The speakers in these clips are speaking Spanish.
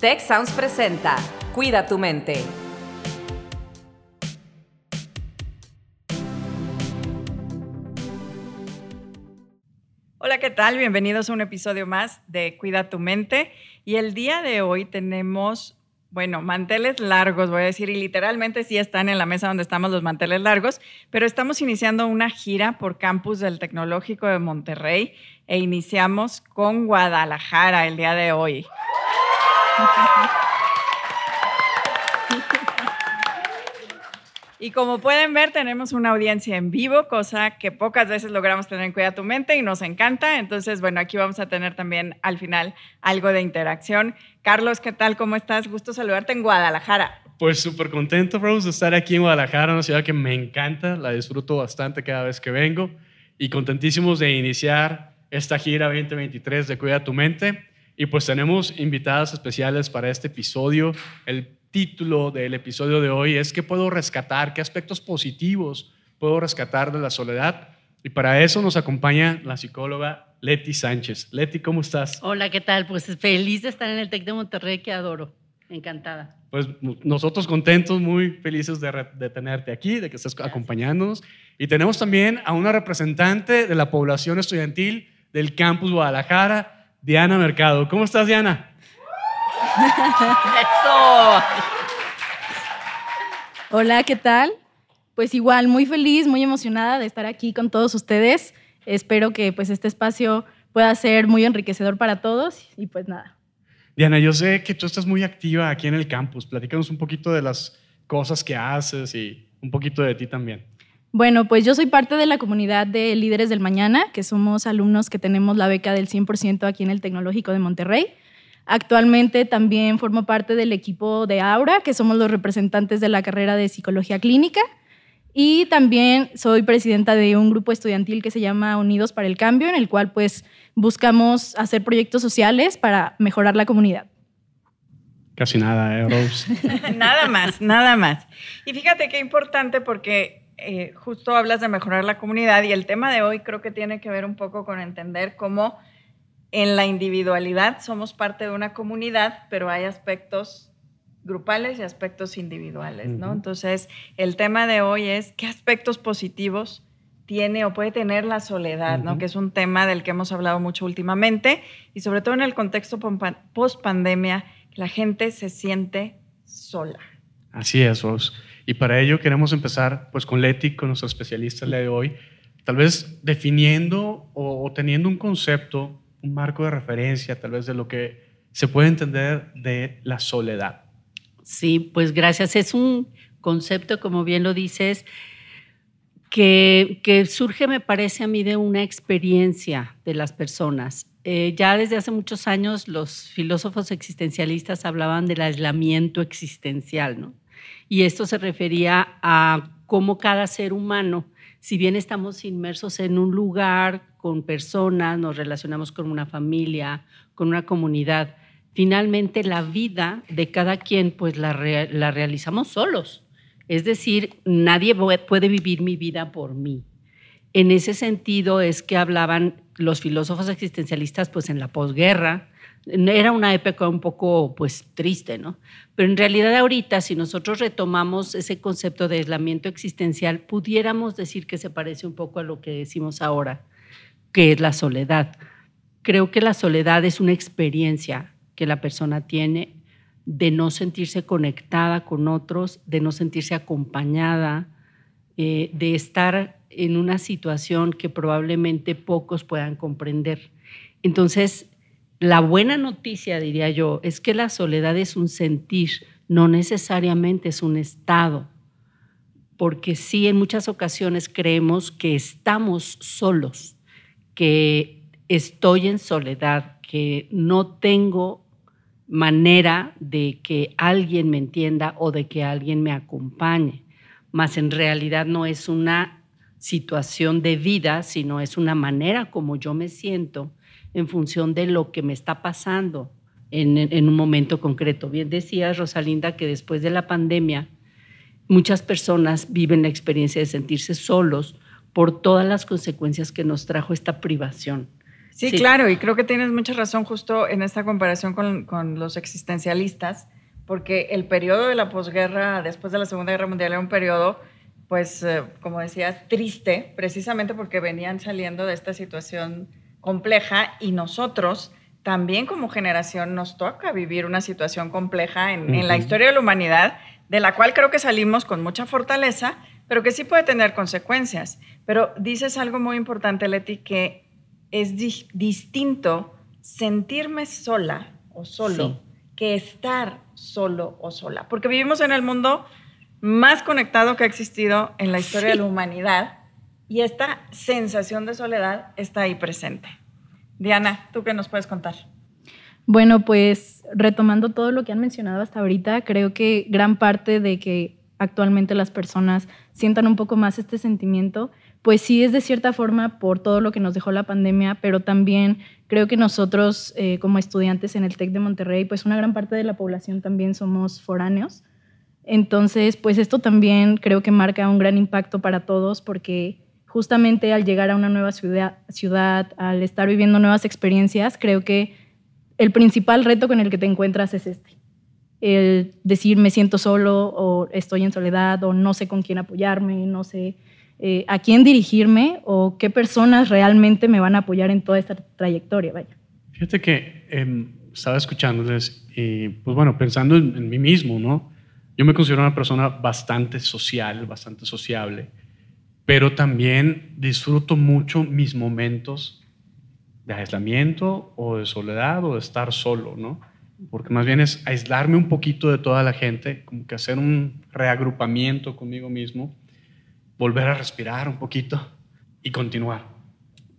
Tech Sounds presenta Cuida tu mente. Hola, ¿qué tal? Bienvenidos a un episodio más de Cuida tu mente. Y el día de hoy tenemos, bueno, manteles largos, voy a decir, y literalmente sí están en la mesa donde estamos los manteles largos, pero estamos iniciando una gira por campus del Tecnológico de Monterrey e iniciamos con Guadalajara el día de hoy. Y como pueden ver, tenemos una audiencia en vivo, cosa que pocas veces logramos tener en Cuida tu Mente y nos encanta. Entonces, bueno, aquí vamos a tener también al final algo de interacción. Carlos, ¿qué tal? ¿Cómo estás? Gusto saludarte en Guadalajara. Pues súper contento, Rose, de estar aquí en Guadalajara, una ciudad que me encanta, la disfruto bastante cada vez que vengo y contentísimos de iniciar esta gira 2023 de Cuida tu Mente. Y pues tenemos invitadas especiales para este episodio. El título del episodio de hoy es ¿qué puedo rescatar? ¿Qué aspectos positivos puedo rescatar de la soledad? Y para eso nos acompaña la psicóloga Leti Sánchez. Leti, ¿cómo estás? Hola, ¿qué tal? Pues feliz de estar en el TEC de Monterrey, que adoro. Encantada. Pues nosotros contentos, muy felices de, de tenerte aquí, de que estés acompañándonos. Y tenemos también a una representante de la población estudiantil del campus Guadalajara, Diana Mercado. ¿Cómo estás, Diana? Eso. Hola, ¿qué tal? Pues igual, muy feliz, muy emocionada de estar aquí con todos ustedes. Espero que pues este espacio pueda ser muy enriquecedor para todos y pues nada. Diana, yo sé que tú estás muy activa aquí en el campus. Platícanos un poquito de las cosas que haces y un poquito de ti también. Bueno, pues yo soy parte de la comunidad de Líderes del Mañana, que somos alumnos que tenemos la beca del 100% aquí en el Tecnológico de Monterrey. Actualmente también formo parte del equipo de Aura, que somos los representantes de la carrera de Psicología Clínica. Y también soy presidenta de un grupo estudiantil que se llama Unidos para el Cambio, en el cual pues buscamos hacer proyectos sociales para mejorar la comunidad. Casi nada, ¿eh, Rose? nada más, nada más. Y fíjate qué importante porque eh, justo hablas de mejorar la comunidad y el tema de hoy creo que tiene que ver un poco con entender cómo en la individualidad somos parte de una comunidad, pero hay aspectos grupales y aspectos individuales, ¿no? Entonces, el tema de hoy es qué aspectos positivos tiene o puede tener la soledad, ¿no? Que es un tema del que hemos hablado mucho últimamente y sobre todo en el contexto post pandemia, la gente se siente sola. Así es, Rose. Y para ello queremos empezar pues con Leti, con nuestro especialista de hoy, tal vez definiendo o, teniendo un concepto, un marco de referencia, tal vez de lo que se puede entender de la soledad. Sí, pues gracias. Es un concepto, como bien lo dices, que, que surge, me parece a mí, de una experiencia de las personas. Eh, ya desde hace muchos años los filósofos existencialistas hablaban del aislamiento existencial, ¿no? Y esto se refería a cómo cada ser humano, si bien estamos inmersos en un lugar con personas, nos relacionamos con una familia, con una comunidad, finalmente la vida de cada quien pues la, la realizamos solos. Es decir, nadie puede vivir mi vida por mí. En ese sentido es que hablaban los filósofos existencialistas pues en la posguerra, era una época un poco pues triste, ¿no? Pero en realidad ahorita, si nosotros retomamos ese concepto de aislamiento existencial, pudiéramos decir que se parece un poco a lo que decimos ahora, que es la soledad. Creo que la soledad es una experiencia que la persona tiene de no sentirse conectada con otros, de no sentirse acompañada, eh, de estar en una situación que probablemente pocos puedan comprender. Entonces, la buena noticia, diría yo, es que la soledad es un sentir, no necesariamente es un estado, porque sí en muchas ocasiones creemos que estamos solos, que estoy en soledad, que no tengo manera de que alguien me entienda o de que alguien me acompañe, mas en realidad no es una situación de vida, sino es una manera como yo me siento en función de lo que me está pasando en, un momento concreto. Bien decías, Rosalinda, que después de la pandemia muchas personas viven la experiencia de sentirse solos por todas las consecuencias que nos trajo esta privación. Sí, claro, y creo que tienes mucha razón justo en esta comparación con, con los existencialistas, porque el periodo de la posguerra, después de la Segunda Guerra Mundial, era un periodo, pues, eh, como decías, triste, precisamente porque venían saliendo de esta situación compleja y nosotros también como generación nos toca vivir una situación compleja en, en la historia de la humanidad, de la cual creo que salimos con mucha fortaleza, pero que sí puede tener consecuencias. Pero dices algo muy importante, Leti, que es distinto sentirme sola o solo que estar solo o sola, porque vivimos en el mundo más conectado que ha existido en la historia de la humanidad y esta sensación de soledad está ahí presente. Diana, ¿tú qué nos puedes contar? Bueno, pues retomando todo lo que han mencionado hasta ahorita, creo que gran parte de que actualmente las personas sientan un poco más este sentimiento, pues sí es de cierta forma por todo lo que nos dejó la pandemia, pero también creo que nosotros eh, como estudiantes en el TEC de Monterrey, pues una gran parte de la población también somos foráneos. Entonces, pues esto también creo que marca un gran impacto para todos porque justamente al llegar a una nueva ciudad, al estar viviendo nuevas experiencias, creo que el principal reto con el que te encuentras es este. El decir me siento solo o estoy en soledad o no sé con quién apoyarme, no sé eh, a quién dirigirme o qué personas realmente me van a apoyar en toda esta trayectoria. Vaya. Fíjate que em, estaba escuchándoles y pues bueno, pensando en, en, mí mismo, ¿no? Yo me considero una persona bastante social, bastante sociable, pero también disfruto mucho mis momentos de aislamiento o de soledad o de estar solo, ¿no? Porque más bien es aislarme un poquito de toda la gente, como que hacer un reagrupamiento conmigo mismo, volver a respirar un poquito y continuar.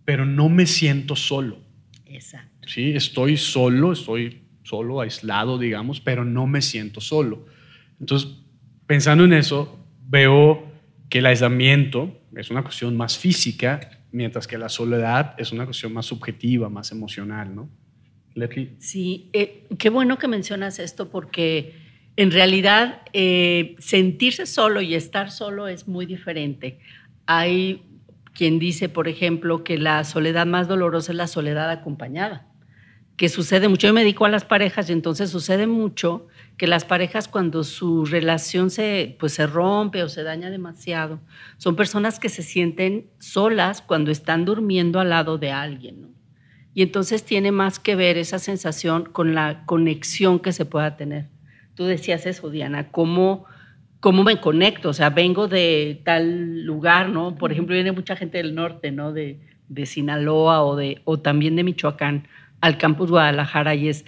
Pero no me siento solo. Exacto. Sí, estoy solo, estoy solo, aislado, digamos, pero no me siento solo. Entonces, pensando en eso, veo que el aislamiento es una cuestión más física mientras que la soledad es una cuestión más subjetiva, más emocional, ¿no? Sí, eh, qué bueno que mencionas esto porque en realidad eh, sentirse solo y estar solo es muy diferente. Hay quien dice, por ejemplo, que la soledad más dolorosa es la soledad acompañada, que sucede mucho. Yo me dedico a las parejas y entonces sucede mucho que las parejas cuando su relación se, pues, se rompe o se daña demasiado, son personas que se sienten solas cuando están durmiendo al lado de alguien. Y entonces tiene más que ver esa sensación con la conexión que se pueda tener. Tú decías eso, Diana, ¿cómo, cómo me conecto? O sea, vengo de tal lugar, ¿no? Por ejemplo, viene mucha gente del norte, ¿no? De, de Sinaloa o, de, o también de Michoacán al campus Guadalajara y es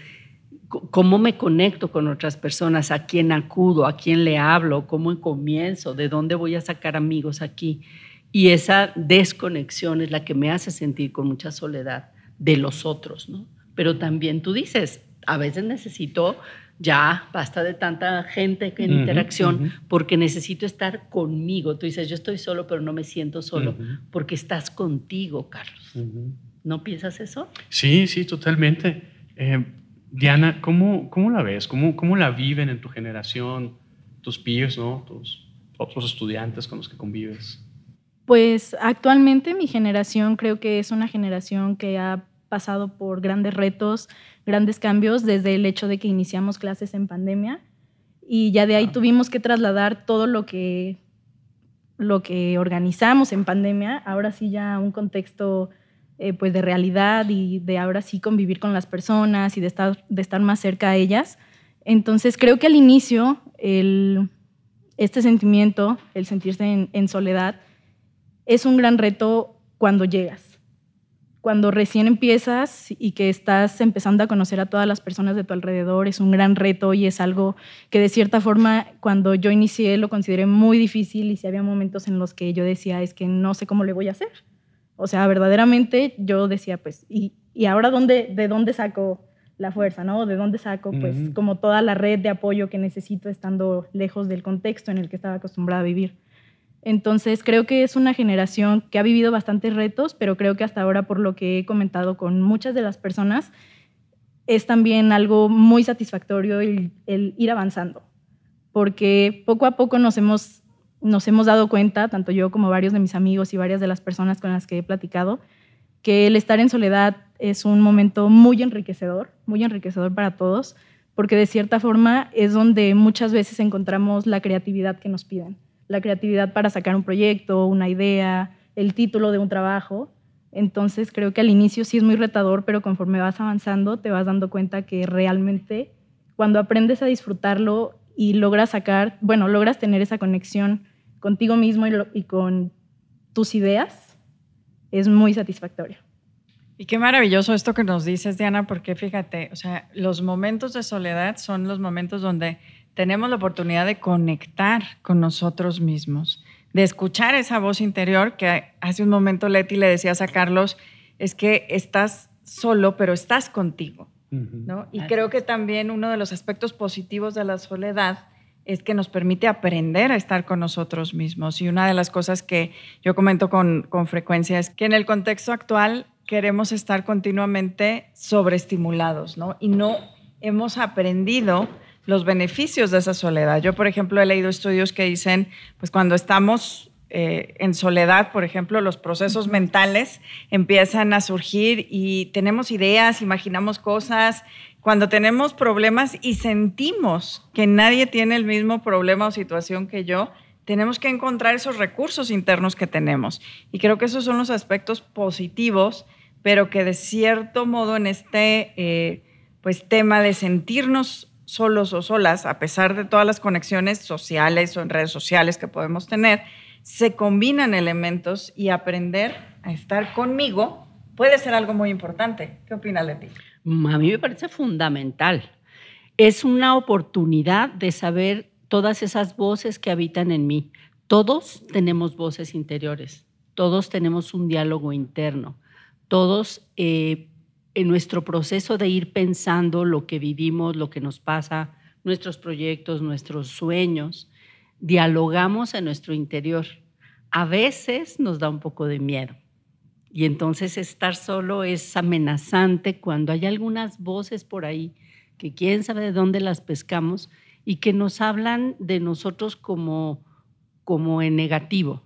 cómo me conecto con otras personas, a quién acudo, a quién le hablo, cómo comienzo, de dónde voy a sacar amigos aquí. Y esa desconexión es la que me hace sentir con mucha soledad de los otros, ¿no? Pero también tú dices, a veces necesito ya basta de tanta gente en interacción porque necesito estar conmigo. Tú dices, yo estoy solo, pero no me siento solo porque estás contigo, Carlos. ¿No piensas eso? Sí, sí, totalmente. Eh, Diana, ¿cómo, cómo la ves? ¿Cómo, ¿Cómo la viven en tu generación, tus peers, ¿no? tus otros estudiantes con los que convives? Pues actualmente mi generación creo que es una generación que ha pasado por grandes retos, grandes cambios desde el hecho de que iniciamos clases en pandemia y ya de ahí tuvimos que trasladar todo lo que, lo que organizamos en pandemia, ahora sí ya a un contexto eh, pues de realidad y de ahora sí convivir con las personas y de estar, de estar más cerca a ellas. Entonces creo que al inicio el, este sentimiento, el sentirse en, en soledad, es un gran reto cuando llegas. Cuando recién empiezas y que estás empezando a conocer a todas las personas de tu alrededor, es un gran reto y es algo que de cierta forma cuando yo inicié lo consideré muy difícil y si había momentos en los que yo decía es que no sé cómo le voy a hacer. O sea, verdaderamente yo decía, pues, ¿y, y ahora dónde, de dónde saco la fuerza, ¿no? ¿De dónde saco, pues, como toda la red de apoyo que necesito estando lejos del contexto en el que estaba acostumbrada a vivir? Entonces, creo que es una generación que ha vivido bastantes retos, pero creo que hasta ahora, por lo que he comentado con muchas de las personas, es también algo muy satisfactorio el, el ir avanzando, porque poco a poco nos hemos nos hemos dado cuenta, tanto yo como varios de mis amigos y varias de las personas con las que he platicado, que el estar en soledad es un momento muy enriquecedor, muy enriquecedor para todos, porque de cierta forma es donde muchas veces encontramos la creatividad que nos piden, la creatividad para sacar un proyecto, una idea, el título de un trabajo. Entonces creo que al inicio sí es muy retador, pero conforme vas avanzando te vas dando cuenta que realmente cuando aprendes a disfrutarlo y logras sacar, bueno, logras tener esa conexión contigo mismo y, con tus ideas, es muy satisfactorio. Y qué maravilloso esto que nos dices, Diana, porque fíjate, o sea, los momentos de soledad son los momentos donde tenemos la oportunidad de conectar con nosotros mismos, de escuchar esa voz interior que hace un momento Leti le decías a Carlos, es que estás solo, pero estás contigo. ¿no? Y creo que también uno de los aspectos positivos de la soledad es que nos permite aprender a estar con nosotros mismos. Y una de las cosas que yo comento con, con frecuencia es que en el contexto actual queremos estar continuamente sobreestimulados, ¿no? Y no hemos aprendido los beneficios de esa soledad. Yo, por ejemplo, he leído estudios que dicen, pues cuando estamos eh, en soledad, por ejemplo, los procesos mentales empiezan a surgir y tenemos ideas, imaginamos cosas. Cuando tenemos problemas y sentimos que nadie tiene el mismo problema o situación que yo, tenemos que encontrar esos recursos internos que tenemos. Y creo que esos son los aspectos positivos, pero que de cierto modo en este eh, pues, tema de sentirnos solos o solas, a pesar de todas las conexiones sociales o en redes sociales que podemos tener, se combinan elementos y aprender a estar conmigo puede ser algo muy importante. ¿Qué opinas, Leti? A mí me parece fundamental. Es una oportunidad de saber todas esas voces que habitan en mí. Todos tenemos voces interiores, todos tenemos un diálogo interno, todos eh, en nuestro proceso de ir pensando lo que vivimos, lo que nos pasa, nuestros proyectos, nuestros sueños, dialogamos en nuestro interior. A veces nos da un poco de miedo. Y entonces estar solo es amenazante cuando hay algunas voces por ahí que quién sabe de dónde las pescamos y que nos hablan de nosotros como, como en negativo.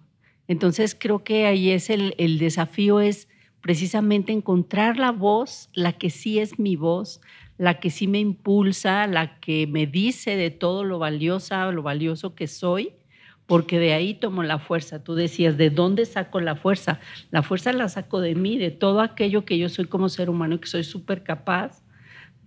Entonces creo que ahí es el, el desafío es precisamente encontrar la voz, la que sí es mi voz, la que sí me impulsa, la que me dice de todo lo valiosa, lo valioso que soy, porque de ahí tomo la fuerza. Tú decías, ¿de dónde saco la fuerza? La fuerza la saco de mí, de todo aquello que yo soy como ser humano, que soy súper capaz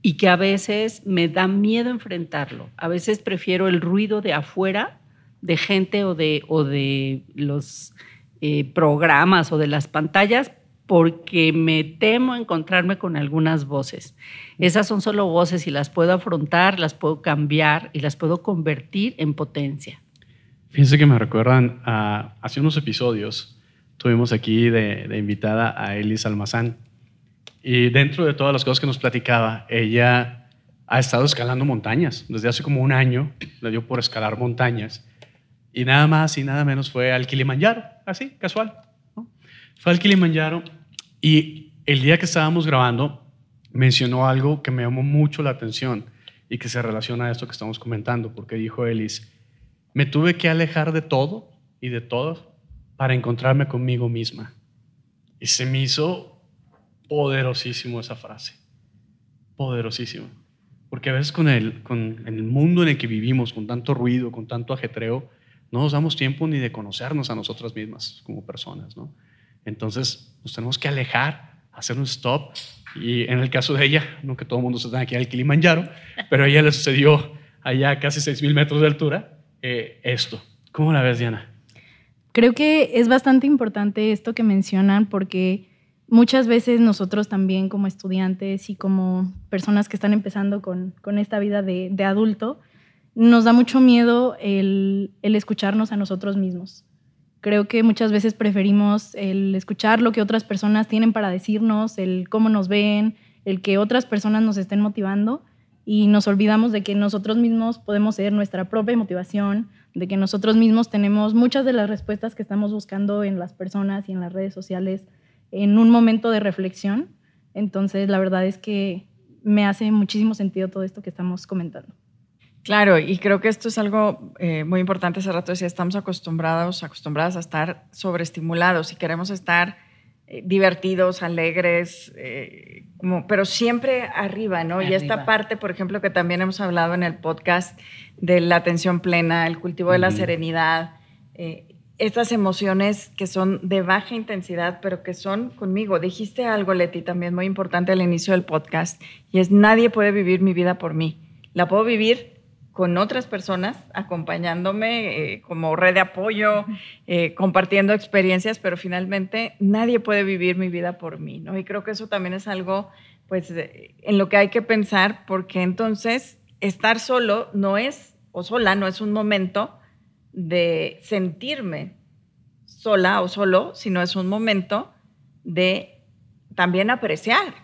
y que a veces me da miedo enfrentarlo. A veces prefiero el ruido de afuera, de gente o de, o de los eh, programas o de las pantallas, porque me temo encontrarme con algunas voces. Esas son solo voces y las puedo afrontar, las puedo cambiar y las puedo convertir en potencia. Fíjense que me recuerdan hace unos episodios tuvimos aquí de, invitada a Elis Almazán. Y dentro de todas las cosas que nos platicaba, ella ha estado escalando montañas. Desde hace como un año, le dio por escalar montañas. Y nada más y nada menos fue al Kilimanjaro, así, casual. Fue al Kilimanjaro y el día que estábamos grabando, mencionó algo que me llamó mucho la atención y que se relaciona a esto que estamos comentando, porque dijo Elis, me tuve que alejar de todo y de todos para encontrarme conmigo misma. Y se me hizo poderosísimo esa frase, poderosísimo. Porque a veces con el, con el mundo en el que vivimos, con tanto ruido, con tanto ajetreo, no nos damos tiempo ni de conocernos a nosotras mismas como personas, ¿no? Entonces nos tenemos que alejar, hacer un stop. Y en el caso de ella, no que todo el mundo se tenga aquí al Kilimanjaro, pero a ella le sucedió allá a casi 6.000 metros de altura eh, esto. ¿Cómo la ves, Diana? Creo que es bastante importante esto que mencionan porque muchas veces nosotros también como estudiantes y como personas que están empezando con, con esta vida de, de, adulto, nos da mucho miedo el, el escucharnos a nosotros mismos. Creo que muchas veces preferimos el escuchar lo que otras personas tienen para decirnos, el cómo nos ven, el que otras personas nos estén motivando y nos olvidamos de que nosotros mismos podemos ser nuestra propia motivación, de que nosotros mismos tenemos muchas de las respuestas que estamos buscando en las personas y en las redes sociales en un momento de reflexión. Entonces, la verdad es que me hace muchísimo sentido todo esto que estamos comentando. Claro, y creo que esto es algo eh, muy importante. Hace rato decía, estamos acostumbrados, acostumbradas a estar sobreestimulados y queremos estar eh, divertidos, alegres, eh, como, pero siempre arriba, ¿no? Y esta parte, por ejemplo, que también hemos hablado en el podcast de la atención plena, el cultivo de la serenidad, eh, estas emociones que son de baja intensidad, pero que son conmigo. Dijiste algo, Leti, también muy importante al inicio del podcast, y es nadie puede vivir mi vida por mí. La puedo vivir con otras personas, acompañándome eh, como red de apoyo, eh, compartiendo experiencias, pero finalmente nadie puede vivir mi vida por mí, ¿no? Y creo que eso también es algo, pues, en lo que hay que pensar, porque entonces estar solo no es, o sola, no es un momento de sentirme sola o solo, sino es un momento de también apreciar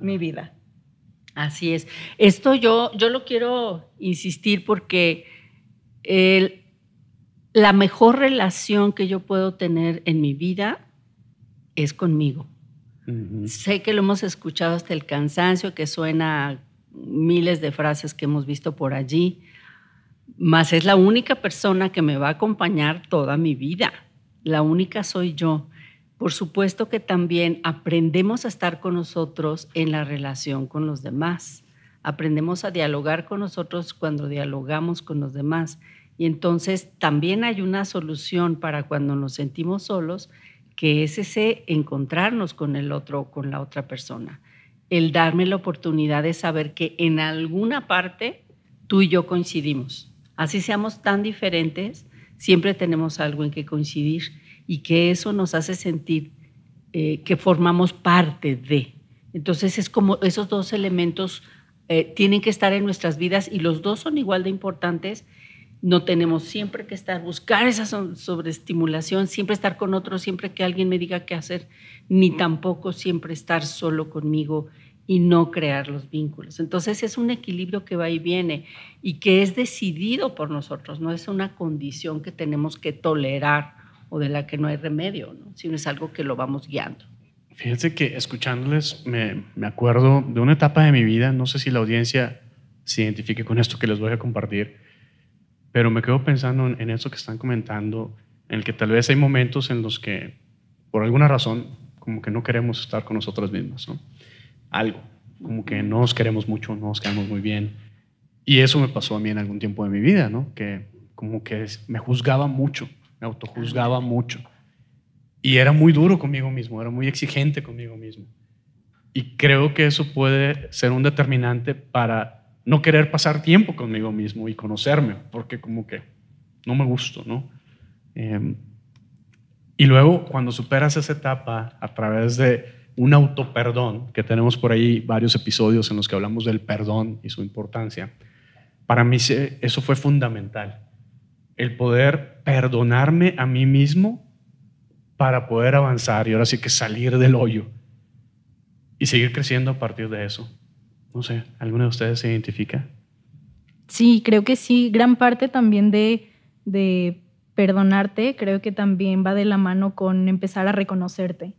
mi vida. Así es. Esto yo, yo lo quiero insistir porque el- la mejor relación que yo puedo tener en mi vida es conmigo. Sé que lo hemos escuchado hasta el cansancio, que suena a miles de frases que hemos visto por allí, mas es la única persona que me va a acompañar toda mi vida. La única soy yo. Por supuesto que también aprendemos a estar con nosotros en la relación con los demás. Aprendemos a dialogar con nosotros cuando dialogamos con los demás. Y entonces también hay una solución para cuando nos sentimos solos, que es ese encontrarnos con el otro, con la otra persona. El darme la oportunidad de saber que en alguna parte tú y yo coincidimos. Así seamos tan diferentes, siempre tenemos algo en que coincidir y que eso nos hace sentir eh, que formamos parte de. Entonces es como esos dos elementos eh, tienen que estar en nuestras vidas y los dos son igual de importantes. No tenemos siempre que estar, buscar esa so- sobreestimulación, siempre estar con otros, siempre que alguien me diga qué hacer, ni tampoco siempre estar solo conmigo y no crear los vínculos. Entonces es un equilibrio que va y viene y que es decidido por nosotros, no es una condición que tenemos que tolerar o de la que no hay remedio, ¿no? sino es algo que lo vamos guiando. Fíjense que escuchándoles me, me acuerdo de una etapa de mi vida, no sé si la audiencia se identifique con esto que les voy a compartir, pero me quedo pensando en, en eso que están comentando, en el que tal vez hay momentos en los que, por alguna razón, como que no queremos estar con nosotras mismas, ¿no? Algo, como que no nos queremos mucho, no nos quedamos muy bien. Y eso me pasó a mí en algún tiempo de mi vida, ¿no? Que como que me juzgaba mucho, me autojuzgaba mucho. Y era muy duro conmigo mismo, era muy exigente conmigo mismo. Y creo que eso puede ser un determinante para no querer pasar tiempo conmigo mismo y conocerme, porque como que no me gusto, ¿no? Eh, y luego, cuando superas esa etapa a través de un autoperdón, que tenemos por ahí varios episodios en los que hablamos del perdón y su importancia, para mí eso fue fundamental. El poder perdonarme a mí mismo para poder avanzar y ahora sí que salir del hoyo y seguir creciendo a partir de eso. No sé, ¿alguno de ustedes se identifica? Sí, creo que sí. Gran parte también de, de perdonarte, creo que también va de la mano con empezar a reconocerte.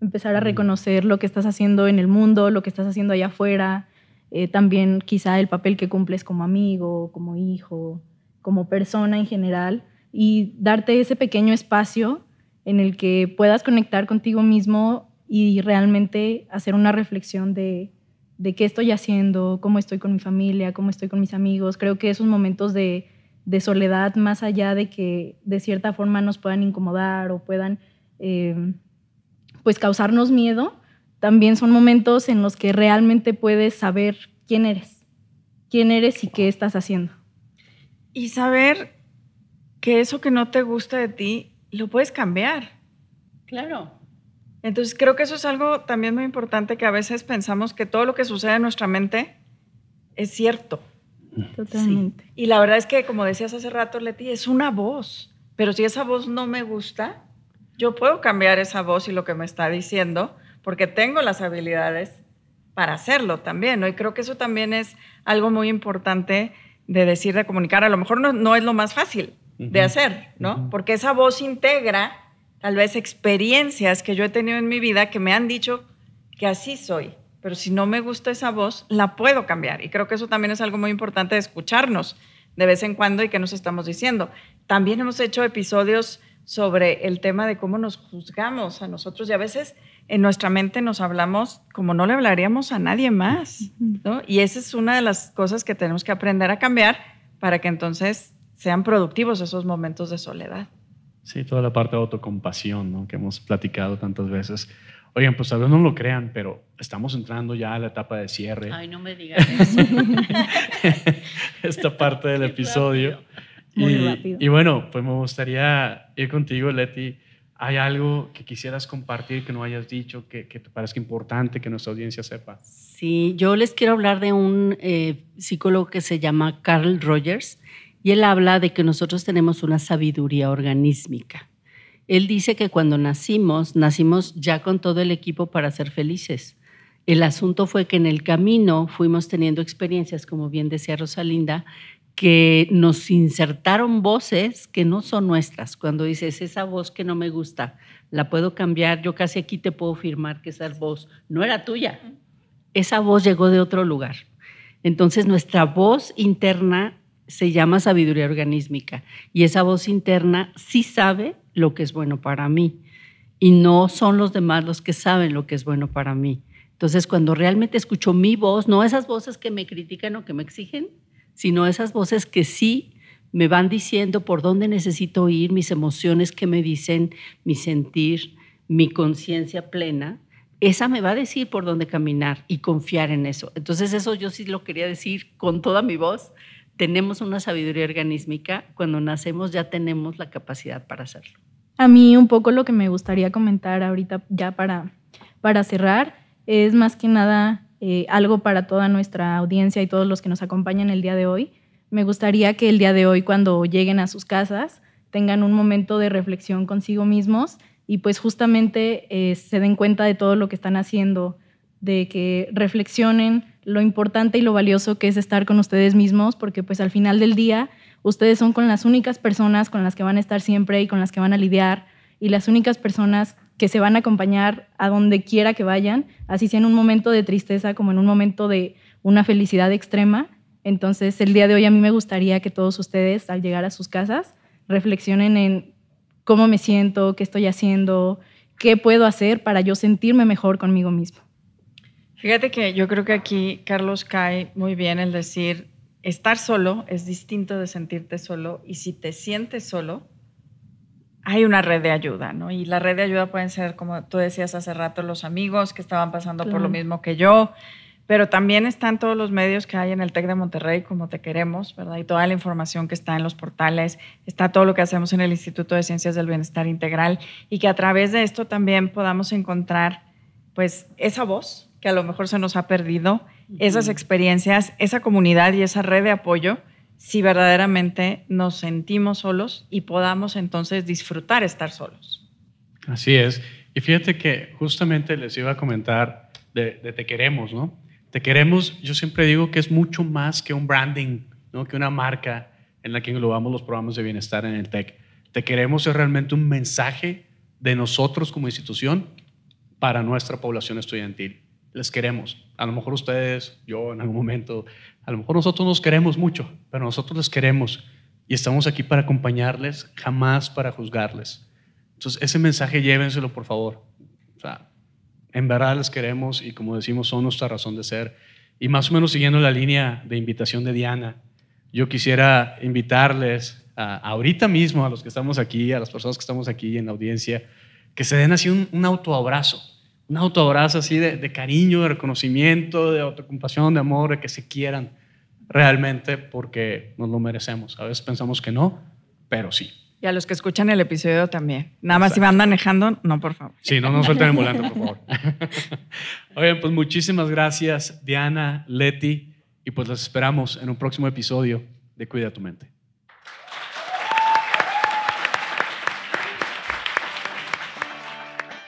Empezar a Mm. reconocer lo que estás haciendo en el mundo, lo que estás haciendo allá afuera, eh, también quizá el papel que cumples como amigo, como hijo, como persona en general, y darte ese pequeño espacio en el que puedas conectar contigo mismo y realmente hacer una reflexión de, de qué estoy haciendo, cómo estoy con mi familia, cómo estoy con mis amigos. Creo que esos momentos de, de soledad, más allá de que de cierta forma nos puedan incomodar o puedan eh, pues causarnos miedo, también son momentos en los que realmente puedes saber quién eres, quién eres y qué estás haciendo. Y saber que eso que no te gusta de ti lo puedes cambiar. Claro. Entonces creo que eso es algo también muy importante que a veces pensamos que todo lo que sucede en nuestra mente es cierto. Totalmente. Y la verdad es que, como decías hace rato, Leti, es una voz. Pero si esa voz no me gusta, yo puedo cambiar esa voz y lo que me está diciendo, porque tengo las habilidades para hacerlo también, ¿no? Y creo que eso también es algo muy importante de decir, de comunicar. A lo mejor no, no es lo más fácil de hacer, ¿no? Porque esa voz integra tal vez experiencias que yo he tenido en mi vida que me han dicho que así soy. Pero si no me gusta esa voz, la puedo cambiar. Y creo que eso también es algo muy importante de escucharnos de vez en cuando y que nos estamos diciendo. También hemos hecho episodios sobre el tema de cómo nos juzgamos a nosotros y a veces en nuestra mente nos hablamos como no le hablaríamos a nadie más, ¿no? Y esa es una de las cosas que tenemos que aprender a cambiar para que entonces sean productivos esos momentos de soledad. Sí, toda la parte de autocompasión, ¿no? Que hemos platicado tantas veces. Oigan, pues tal vez no lo crean, pero estamos entrando ya a la etapa de cierre. Ay, no me digan eso. Esta parte del episodio. Muy y, rápido. y bueno, pues me gustaría ir contigo, Leti. ¿Hay algo que quisieras compartir que no hayas dicho, que, que te parezca importante que nuestra audiencia sepa? Sí, yo les quiero hablar de un eh, psicólogo que se llama Carl Rogers y él habla de que nosotros tenemos una sabiduría organísmica. Él dice que cuando nacimos, nacimos ya con todo el equipo para ser felices. El asunto fue que en el camino fuimos teniendo experiencias, como bien decía Rosalinda, que nos insertaron voces que no son nuestras. Cuando dices, esa voz que no me gusta, la puedo cambiar, yo casi aquí te puedo firmar que esa voz no era tuya. Esa voz llegó de otro lugar. Entonces nuestra voz interna se llama sabiduría organísmica y esa voz interna sí sabe lo que es bueno para mí y no son los demás los que saben lo que es bueno para mí. Entonces cuando realmente escucho mi voz, no esas voces que me critican o que me exigen, sino esas voces que sí me van diciendo por dónde necesito ir, mis emociones que me dicen, mi sentir, mi conciencia plena, esa me va a decir por dónde caminar y confiar en eso. Entonces eso yo sí lo quería decir con toda mi voz. Tenemos una sabiduría organísmica, cuando nacemos ya tenemos la capacidad para hacerlo. A mí un poco lo que me gustaría comentar ahorita ya para, para cerrar es más que nada eh, algo para toda nuestra audiencia y todos los que nos acompañan el día de hoy. Me gustaría que el día de hoy cuando lleguen a sus casas tengan un momento de reflexión consigo mismos y pues justamente eh, se den cuenta de todo lo que están haciendo, de que reflexionen lo importante y lo valioso que es estar con ustedes mismos, porque pues al final del día ustedes son con las únicas personas con las que van a estar siempre y con las que van a lidiar y las únicas personas que se van a acompañar a donde quiera que vayan, así sea en un momento de tristeza como en un momento de una felicidad extrema. Entonces, el día de hoy a mí me gustaría que todos ustedes, al llegar a sus casas, reflexionen en cómo me siento, qué estoy haciendo, qué puedo hacer para yo sentirme mejor conmigo mismo. Fíjate que yo creo que aquí Carlos cae muy bien el decir, estar solo es distinto de sentirte solo y si te sientes solo, hay una red de ayuda, ¿no? Y la red de ayuda pueden ser, como tú decías hace rato, los amigos que estaban pasando por lo mismo que yo, pero también están todos los medios que hay en el TEC de Monterrey, como te queremos, ¿verdad? Y toda la información que está en los portales, está todo lo que hacemos en el Instituto de Ciencias del Bienestar Integral y que a través de esto también podamos encontrar, pues, esa voz que a lo mejor se nos ha perdido, esas experiencias, esa comunidad y esa red de apoyo, si verdaderamente nos sentimos solos y podamos entonces disfrutar estar solos. Así es. Y fíjate que justamente les iba a comentar de, Te Queremos, ¿no? Te Queremos, yo siempre digo que es mucho más que un branding, ¿no? Que una marca en la que englobamos los programas de bienestar en el TEC. Te Queremos es realmente un mensaje de nosotros como institución para nuestra población estudiantil. Les queremos. A lo mejor ustedes, yo en algún momento, a lo mejor nosotros nos queremos mucho, pero nosotros les queremos y estamos aquí para acompañarles, jamás para juzgarles. Entonces, ese mensaje llévenselo, por favor. O sea, en verdad les queremos y como decimos, son nuestra razón de ser. Y más o menos siguiendo la línea de invitación de Diana, yo quisiera invitarles a- ahorita mismo a los que estamos aquí, a las personas que estamos aquí en la audiencia, que se den así un, un autoabrazo, un autoabrazo así de, de cariño, de reconocimiento, de autocompasión, de amor, de que se quieran realmente porque nos lo merecemos. A veces pensamos que no, pero sí. Y a los que escuchan el episodio también. Nada más si van manejando, no, por favor. Sí, no nos suelten el volante, por favor. Oigan, pues muchísimas gracias, Diana, Leti, y pues las esperamos en un próximo episodio de Cuida tu mente.